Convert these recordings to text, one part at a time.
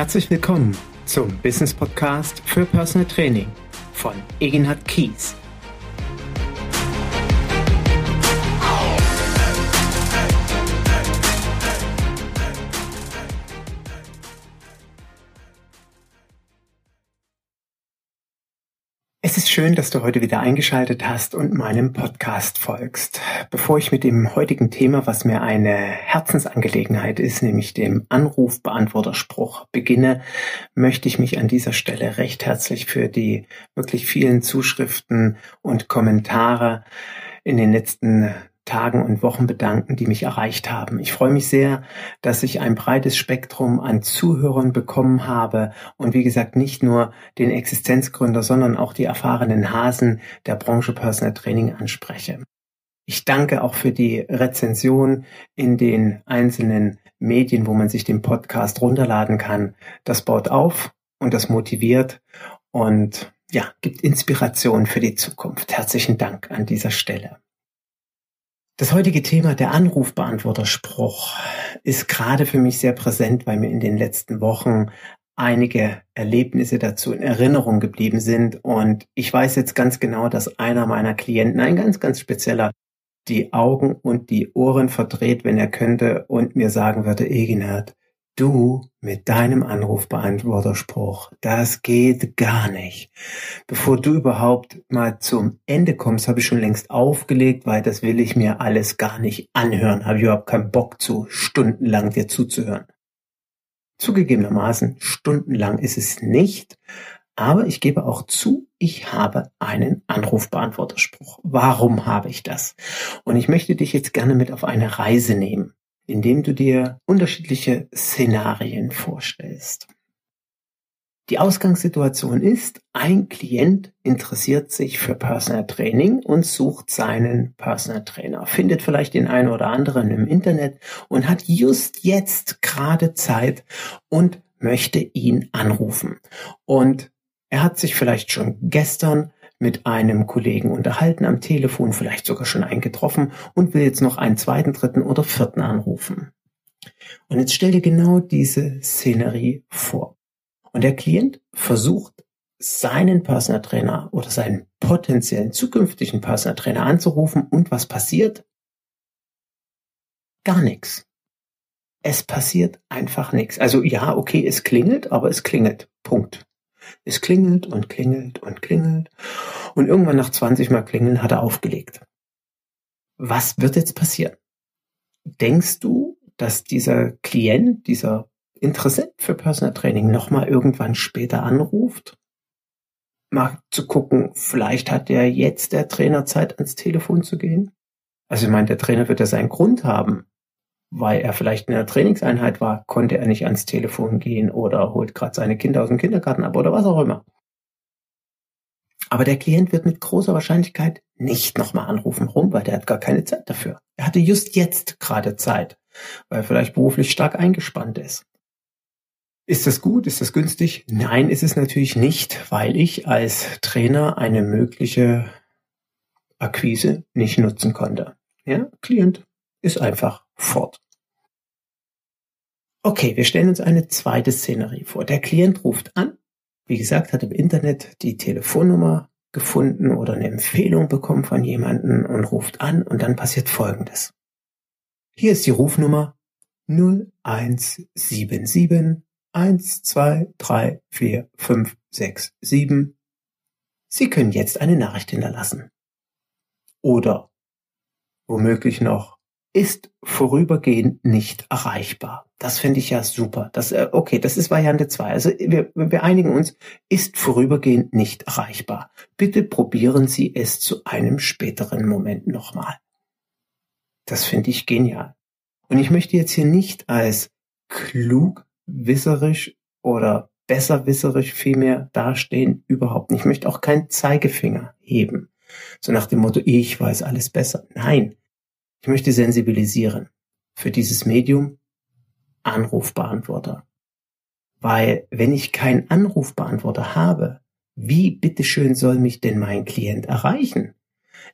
Herzlich willkommen zum Business Podcast für Personal Training von Eginhard Kies. Ist schön, dass du heute wieder eingeschaltet hast und meinem Podcast folgst. Bevor ich mit dem heutigen Thema, was mir eine Herzensangelegenheit ist, nämlich dem Anrufbeantworterspruch beginne, möchte ich mich an dieser Stelle recht herzlich für die wirklich vielen Zuschriften und Kommentare in den letzten Tagen und Wochen bedanken, die mich erreicht haben. Ich freue mich sehr, dass ich ein breites Spektrum an Zuhörern bekommen habe und wie gesagt nicht nur den Existenzgründer, sondern auch die erfahrenen Hasen der Branche Personal Training anspreche. Ich danke auch für die Rezension in den einzelnen Medien, wo man sich den Podcast runterladen kann. Das baut auf und das motiviert und ja, gibt Inspiration für die Zukunft. Herzlichen Dank an dieser Stelle. Das heutige Thema, der Anrufbeantworterspruch, ist gerade für mich sehr präsent, weil mir in den letzten Wochen einige Erlebnisse dazu in Erinnerung geblieben sind. Und ich weiß jetzt ganz genau, dass einer meiner Klienten, ein ganz, ganz spezieller, die Augen und die Ohren verdreht, wenn er könnte und mir sagen würde, Eginhard, Du mit deinem Anrufbeantworterspruch, das geht gar nicht. Bevor du überhaupt mal zum Ende kommst, habe ich schon längst aufgelegt, weil das will ich mir alles gar nicht anhören. Habe ich überhaupt keinen Bock zu, stundenlang dir zuzuhören. Zugegebenermaßen, stundenlang ist es nicht, aber ich gebe auch zu, ich habe einen Anrufbeantworterspruch. Warum habe ich das? Und ich möchte dich jetzt gerne mit auf eine Reise nehmen indem du dir unterschiedliche Szenarien vorstellst. Die Ausgangssituation ist, ein Klient interessiert sich für Personal Training und sucht seinen Personal Trainer, findet vielleicht den einen oder anderen im Internet und hat just jetzt gerade Zeit und möchte ihn anrufen. Und er hat sich vielleicht schon gestern mit einem Kollegen unterhalten am Telefon, vielleicht sogar schon eingetroffen und will jetzt noch einen zweiten, dritten oder vierten anrufen. Und jetzt stell dir genau diese Szenerie vor. Und der Klient versucht, seinen Personal Trainer oder seinen potenziellen zukünftigen Personal Trainer anzurufen und was passiert? Gar nichts. Es passiert einfach nichts. Also ja, okay, es klingelt, aber es klingelt. Punkt. Es klingelt und klingelt und klingelt. Und irgendwann nach 20 Mal klingeln hat er aufgelegt. Was wird jetzt passieren? Denkst du, dass dieser Klient, dieser Interessent für Personal Training nochmal irgendwann später anruft? Mal zu gucken, vielleicht hat der jetzt der Trainer Zeit ans Telefon zu gehen? Also ich meine, der Trainer wird ja seinen Grund haben, weil er vielleicht in der Trainingseinheit war, konnte er nicht ans Telefon gehen oder holt gerade seine Kinder aus dem Kindergarten ab oder was auch immer. Aber der Klient wird mit großer Wahrscheinlichkeit nicht nochmal anrufen. rum, Weil der hat gar keine Zeit dafür. Er hatte just jetzt gerade Zeit, weil er vielleicht beruflich stark eingespannt ist. Ist das gut? Ist das günstig? Nein, ist es natürlich nicht, weil ich als Trainer eine mögliche Akquise nicht nutzen konnte. Ja, Klient ist einfach fort. Okay, wir stellen uns eine zweite Szenerie vor. Der Klient ruft an, wie gesagt, hat im Internet die Telefonnummer gefunden oder eine Empfehlung bekommen von jemanden und ruft an und dann passiert Folgendes. Hier ist die Rufnummer 0177 1, 2, 3, 4, 5, 6, 7. Sie können jetzt eine Nachricht hinterlassen. Oder womöglich noch ist vorübergehend nicht erreichbar. Das finde ich ja super. Das, äh, okay, das ist Variante 2. Also wir, wir einigen uns, ist vorübergehend nicht erreichbar. Bitte probieren Sie es zu einem späteren Moment nochmal. Das finde ich genial. Und ich möchte jetzt hier nicht als klug, wisserisch oder besserwisserisch vielmehr dastehen, überhaupt nicht. Ich möchte auch keinen Zeigefinger heben. So nach dem Motto, ich weiß alles besser. Nein, ich möchte sensibilisieren für dieses Medium Anrufbeantworter. Weil wenn ich keinen Anrufbeantworter habe, wie bitteschön soll mich denn mein Klient erreichen?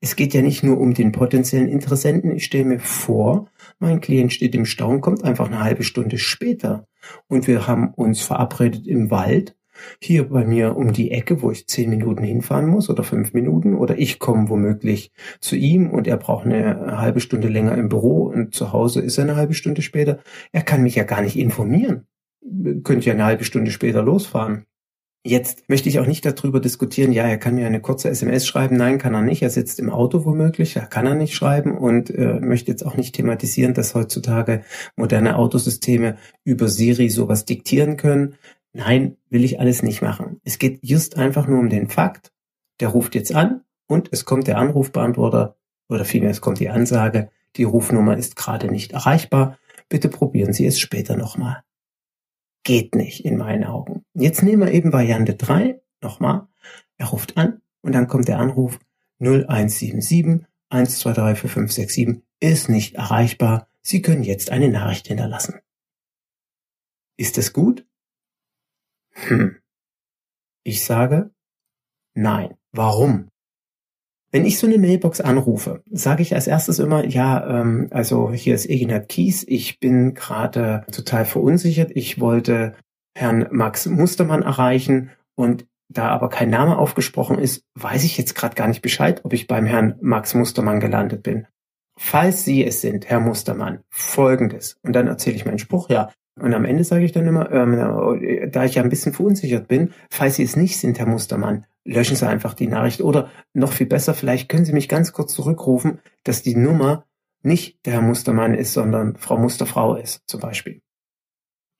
Es geht ja nicht nur um den potenziellen Interessenten. Ich stelle mir vor, mein Klient steht im Stau und kommt einfach eine halbe Stunde später. Und wir haben uns verabredet im Wald, hier bei mir um die Ecke, wo ich zehn Minuten hinfahren muss oder fünf Minuten, oder ich komme womöglich zu ihm und er braucht eine halbe Stunde länger im Büro und zu Hause ist er eine halbe Stunde später. Er kann mich ja gar nicht informieren. Könnte ja eine halbe Stunde später losfahren. Jetzt möchte ich auch nicht darüber diskutieren, ja, er kann mir eine kurze SMS schreiben. Nein, kann er nicht. Er sitzt im Auto womöglich, da kann er nicht schreiben und äh, möchte jetzt auch nicht thematisieren, dass heutzutage moderne Autosysteme über Siri sowas diktieren können. Nein, will ich alles nicht machen. Es geht just einfach nur um den Fakt, der ruft jetzt an und es kommt der Anrufbeantworter oder vielmehr es kommt die Ansage, die Rufnummer ist gerade nicht erreichbar. Bitte probieren Sie es später nochmal geht nicht in meinen Augen. Jetzt nehmen wir eben Variante 3, nochmal, er ruft an und dann kommt der Anruf 0177 123 4567 ist nicht erreichbar. Sie können jetzt eine Nachricht hinterlassen. Ist es gut? Hm. Ich sage nein. Warum? Wenn ich so eine Mailbox anrufe, sage ich als erstes immer, ja, ähm, also hier ist Eginat Kies, ich bin gerade total verunsichert, ich wollte Herrn Max Mustermann erreichen und da aber kein Name aufgesprochen ist, weiß ich jetzt gerade gar nicht Bescheid, ob ich beim Herrn Max Mustermann gelandet bin. Falls Sie es sind, Herr Mustermann, folgendes. Und dann erzähle ich meinen Spruch, ja. Und am Ende sage ich dann immer, ähm, da ich ja ein bisschen verunsichert bin, falls Sie es nicht sind, Herr Mustermann, löschen Sie einfach die Nachricht. Oder noch viel besser, vielleicht können Sie mich ganz kurz zurückrufen, dass die Nummer nicht der Herr Mustermann ist, sondern Frau Musterfrau ist, zum Beispiel.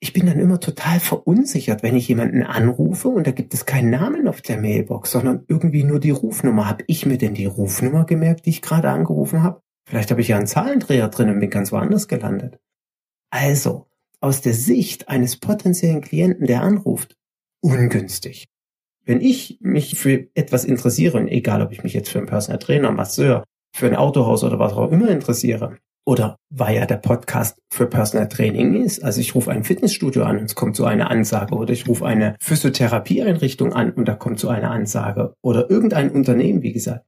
Ich bin dann immer total verunsichert, wenn ich jemanden anrufe und da gibt es keinen Namen auf der Mailbox, sondern irgendwie nur die Rufnummer. Habe ich mir denn die Rufnummer gemerkt, die ich gerade angerufen habe? Vielleicht habe ich ja einen Zahlendreher drin und bin ganz woanders gelandet. Also, aus der Sicht eines potenziellen Klienten, der anruft, ungünstig. Wenn ich mich für etwas interessiere, egal ob ich mich jetzt für einen Personal Trainer, Masseur, für ein Autohaus oder was auch immer interessiere, oder weil ja der Podcast für Personal Training ist. Also ich rufe ein Fitnessstudio an und es kommt so eine Ansage oder ich rufe eine Physiotherapieeinrichtung an und da kommt so eine Ansage oder irgendein Unternehmen, wie gesagt,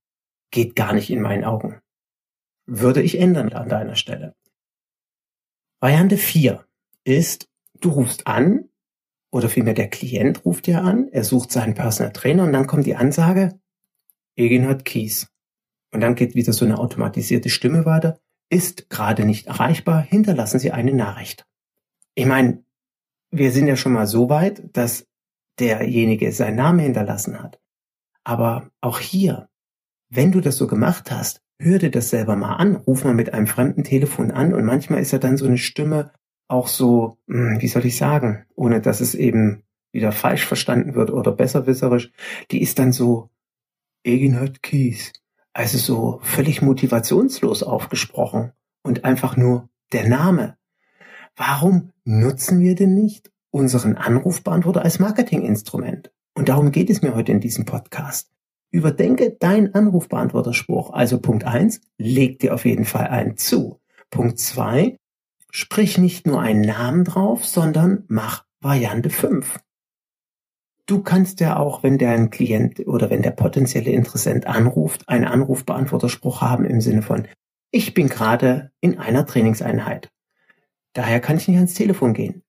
geht gar nicht in meinen Augen. Würde ich ändern an deiner Stelle. Variante 4 ist, du rufst an oder vielmehr der Klient ruft ja an, er sucht seinen Personal Trainer und dann kommt die Ansage, Eginhard Kies. Und dann geht wieder so eine automatisierte Stimme weiter, ist gerade nicht erreichbar, hinterlassen Sie eine Nachricht. Ich meine, wir sind ja schon mal so weit, dass derjenige seinen Namen hinterlassen hat. Aber auch hier, wenn du das so gemacht hast, hör dir das selber mal an, ruf mal mit einem fremden Telefon an und manchmal ist ja dann so eine Stimme, auch so, hm, wie soll ich sagen, ohne dass es eben wieder falsch verstanden wird oder besserwisserisch, die ist dann so Eginhard Kies, also so völlig motivationslos aufgesprochen und einfach nur der Name. Warum nutzen wir denn nicht unseren Anrufbeantworter als Marketinginstrument? Und darum geht es mir heute in diesem Podcast. Überdenke deinen Anrufbeantworterspruch. Also Punkt eins, leg dir auf jeden Fall einen zu. Punkt zwei, Sprich nicht nur einen Namen drauf, sondern mach Variante 5. Du kannst ja auch, wenn der Klient oder wenn der potenzielle Interessent anruft, einen Anrufbeantworterspruch haben im Sinne von, ich bin gerade in einer Trainingseinheit. Daher kann ich nicht ans Telefon gehen.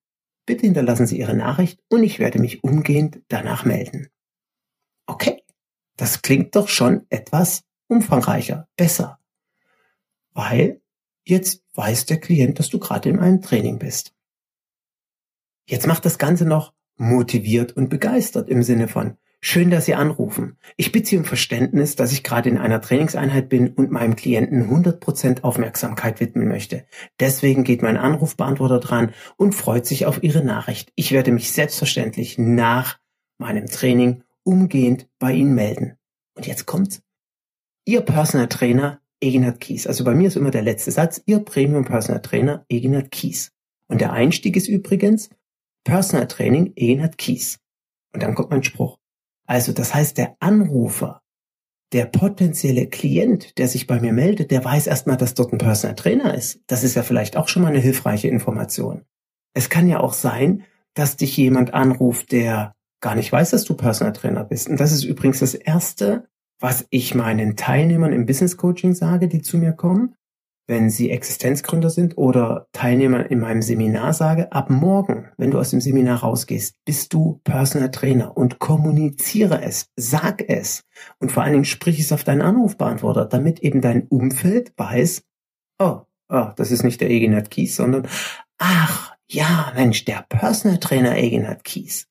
Bitte hinterlassen Sie Ihre Nachricht und ich werde mich umgehend danach melden. Okay, das klingt doch schon etwas umfangreicher, besser. Weil Jetzt weiß der Klient, dass du gerade in einem Training bist. Jetzt macht das Ganze noch motiviert und begeistert im Sinne von, schön, dass Sie anrufen. Ich bitte Sie um Verständnis, dass ich gerade in einer Trainingseinheit bin und meinem Klienten 100% Aufmerksamkeit widmen möchte. Deswegen geht mein Anrufbeantworter dran und freut sich auf Ihre Nachricht. Ich werde mich selbstverständlich nach meinem Training umgehend bei Ihnen melden. Und jetzt kommt's. Ihr Personal Trainer Eginhard Kies. Also bei mir ist immer der letzte Satz, Ihr Premium Personal Trainer Eginhard Kies. Und der Einstieg ist übrigens Personal Training Eginhard Kies. Und dann kommt mein Spruch. Also das heißt, der Anrufer, der potenzielle Klient, der sich bei mir meldet, der weiß erstmal, dass dort ein Personal Trainer ist. Das ist ja vielleicht auch schon mal eine hilfreiche Information. Es kann ja auch sein, dass dich jemand anruft, der gar nicht weiß, dass du Personal Trainer bist. Und das ist übrigens das erste was ich meinen Teilnehmern im Business Coaching sage, die zu mir kommen. wenn Sie Existenzgründer sind oder Teilnehmer in meinem Seminar sage, ab morgen, wenn du aus dem Seminar rausgehst, bist du Personal Trainer und kommuniziere es, sag es und vor allen Dingen sprich es auf deinen Anrufbeantworter, damit eben dein Umfeld weiß, oh, oh das ist nicht der Eginat Kies, sondern ach, ja, Mensch, der Personal Trainer Eginat Kies.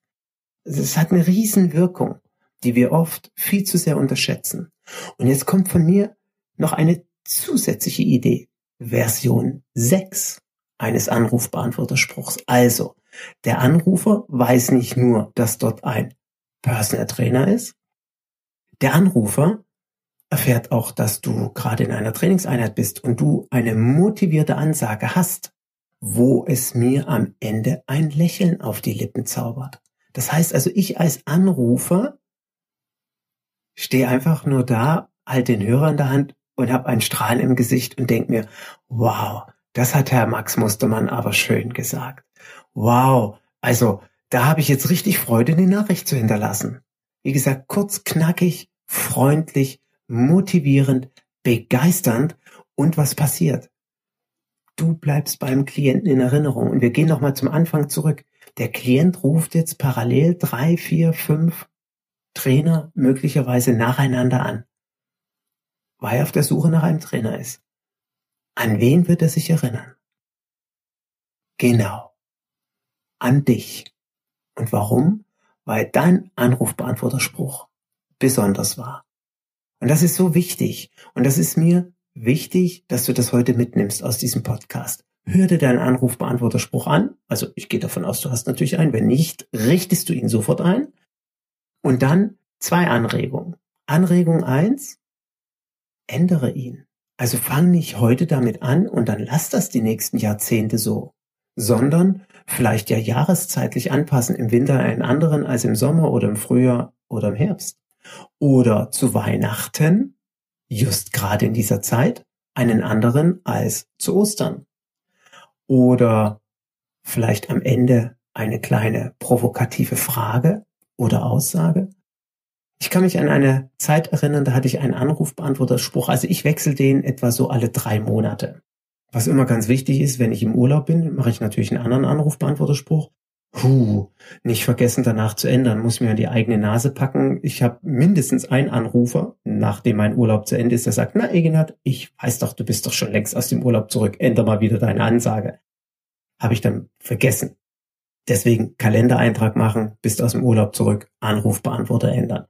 Es hat eine Riesenwirkung, die wir oft viel zu sehr unterschätzen. Und jetzt kommt von mir noch eine zusätzliche Idee. Version 6 eines Anrufbeantworterspruchs. Also, der Anrufer weiß nicht nur, dass dort ein Personal Trainer ist. Der Anrufer erfährt auch, dass du gerade in einer Trainingseinheit bist und du eine motivierte Ansage hast, wo es mir am Ende ein Lächeln auf die Lippen zaubert. Das heißt also, ich als Anrufer stehe einfach nur da, halt den Hörer in der Hand und habe ein Strahlen im Gesicht und denk mir, wow, das hat Herr Max Mustermann aber schön gesagt. Wow, also da habe ich jetzt richtig Freude, die Nachricht zu hinterlassen. Wie gesagt, kurz, knackig, freundlich, motivierend, begeisternd und was passiert? Du bleibst beim Klienten in Erinnerung und wir gehen nochmal zum Anfang zurück. Der Klient ruft jetzt parallel drei, vier, fünf Trainer möglicherweise nacheinander an weil er auf der Suche nach einem Trainer ist. An wen wird er sich erinnern? Genau. An dich. Und warum? Weil dein Anrufbeantworterspruch besonders war. Und das ist so wichtig. Und das ist mir wichtig, dass du das heute mitnimmst aus diesem Podcast. Hör dir deinen Anrufbeantworterspruch an. Also ich gehe davon aus, du hast natürlich einen. Wenn nicht, richtest du ihn sofort ein. Und dann zwei Anregungen. Anregung eins: ändere ihn. Also fang nicht heute damit an und dann lass das die nächsten Jahrzehnte so, sondern vielleicht ja jahreszeitlich anpassen, im Winter einen anderen als im Sommer oder im Frühjahr oder im Herbst. Oder zu Weihnachten, just gerade in dieser Zeit, einen anderen als zu Ostern. Oder vielleicht am Ende eine kleine provokative Frage oder Aussage. Ich kann mich an eine Zeit erinnern, da hatte ich einen Anrufbeantworterspruch. Also ich wechsle den etwa so alle drei Monate. Was immer ganz wichtig ist, wenn ich im Urlaub bin, mache ich natürlich einen anderen Anrufbeantworterspruch. Huh, nicht vergessen danach zu ändern, muss mir die eigene Nase packen. Ich habe mindestens einen Anrufer, nachdem mein Urlaub zu Ende ist, der sagt, na Egenhard, ich weiß doch, du bist doch schon längst aus dem Urlaub zurück, änder mal wieder deine Ansage. Habe ich dann vergessen. Deswegen Kalendereintrag machen, bist aus dem Urlaub zurück, Anrufbeantworter ändern.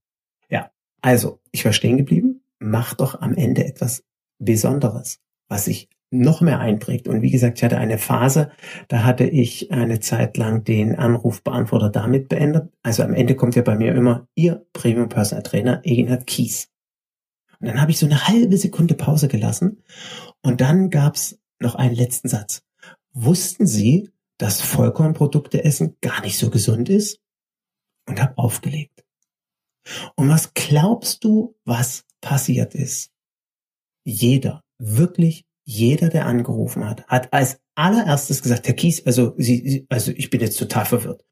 Also, ich war stehen geblieben, mach doch am Ende etwas Besonderes, was sich noch mehr einprägt. Und wie gesagt, ich hatte eine Phase, da hatte ich eine Zeit lang den Anrufbeantworter damit beendet. Also am Ende kommt ja bei mir immer Ihr Premium Personal Trainer Egenhard Kies. Und dann habe ich so eine halbe Sekunde Pause gelassen und dann gab's noch einen letzten Satz. Wussten Sie, dass Vollkornprodukte essen gar nicht so gesund ist? Und habe aufgelegt. Und was glaubst du, was passiert ist? Jeder, wirklich jeder, der angerufen hat, hat als allererstes gesagt, Herr Kies, also Sie, also ich bin jetzt total verwirrt.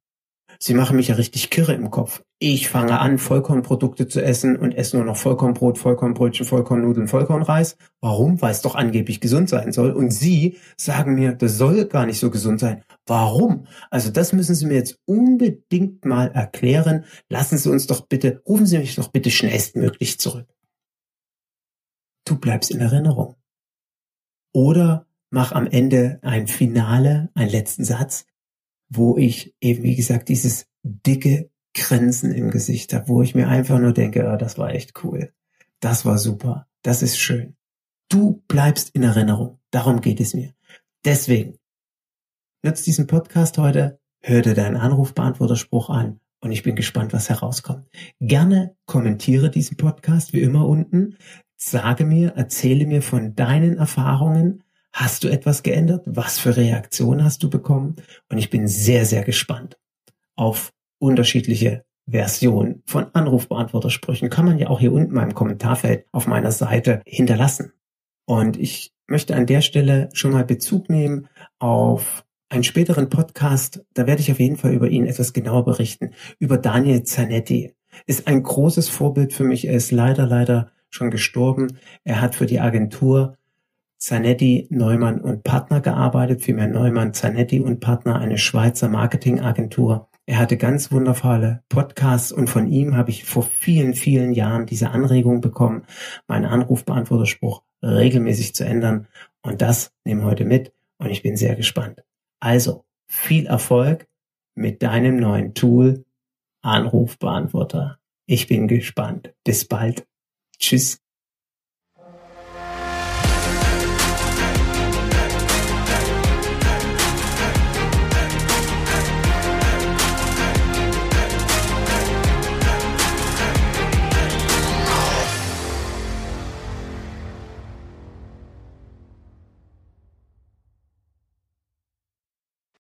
Sie machen mich ja richtig kirre im Kopf. Ich fange an, Vollkornprodukte zu essen und esse nur noch Vollkornbrot, Vollkornbrötchen, Vollkornnudeln, Vollkornreis. Warum? Weil es doch angeblich gesund sein soll. Und Sie sagen mir, das soll gar nicht so gesund sein. Warum? Also das müssen Sie mir jetzt unbedingt mal erklären. Lassen Sie uns doch bitte, rufen Sie mich doch bitte schnellstmöglich zurück. Du bleibst in Erinnerung. Oder mach am Ende ein Finale, einen letzten Satz, wo ich eben, wie gesagt, dieses dicke Grinsen im Gesicht habe, wo ich mir einfach nur denke, oh, das war echt cool. Das war super. Das ist schön. Du bleibst in Erinnerung. Darum geht es mir. Deswegen, nutzt diesen Podcast heute, hör dir deinen Anrufbeantworterspruch an und ich bin gespannt, was herauskommt. Gerne kommentiere diesen Podcast wie immer unten. Sage mir, erzähle mir von deinen Erfahrungen, Hast du etwas geändert? Was für Reaktionen hast du bekommen? Und ich bin sehr, sehr gespannt auf unterschiedliche Versionen von Anrufbeantwortersprüchen. Kann man ja auch hier unten meinem Kommentarfeld auf meiner Seite hinterlassen. Und ich möchte an der Stelle schon mal Bezug nehmen auf einen späteren Podcast. Da werde ich auf jeden Fall über ihn etwas genauer berichten. Über Daniel Zanetti. Ist ein großes Vorbild für mich. Er ist leider, leider schon gestorben. Er hat für die Agentur Zanetti, Neumann und Partner gearbeitet, vielmehr Neumann, Zanetti und Partner, eine Schweizer Marketingagentur. Er hatte ganz wundervolle Podcasts und von ihm habe ich vor vielen, vielen Jahren diese Anregung bekommen, meinen Anrufbeantworterspruch regelmäßig zu ändern. Und das nehme heute mit und ich bin sehr gespannt. Also, viel Erfolg mit deinem neuen Tool Anrufbeantworter. Ich bin gespannt. Bis bald. Tschüss.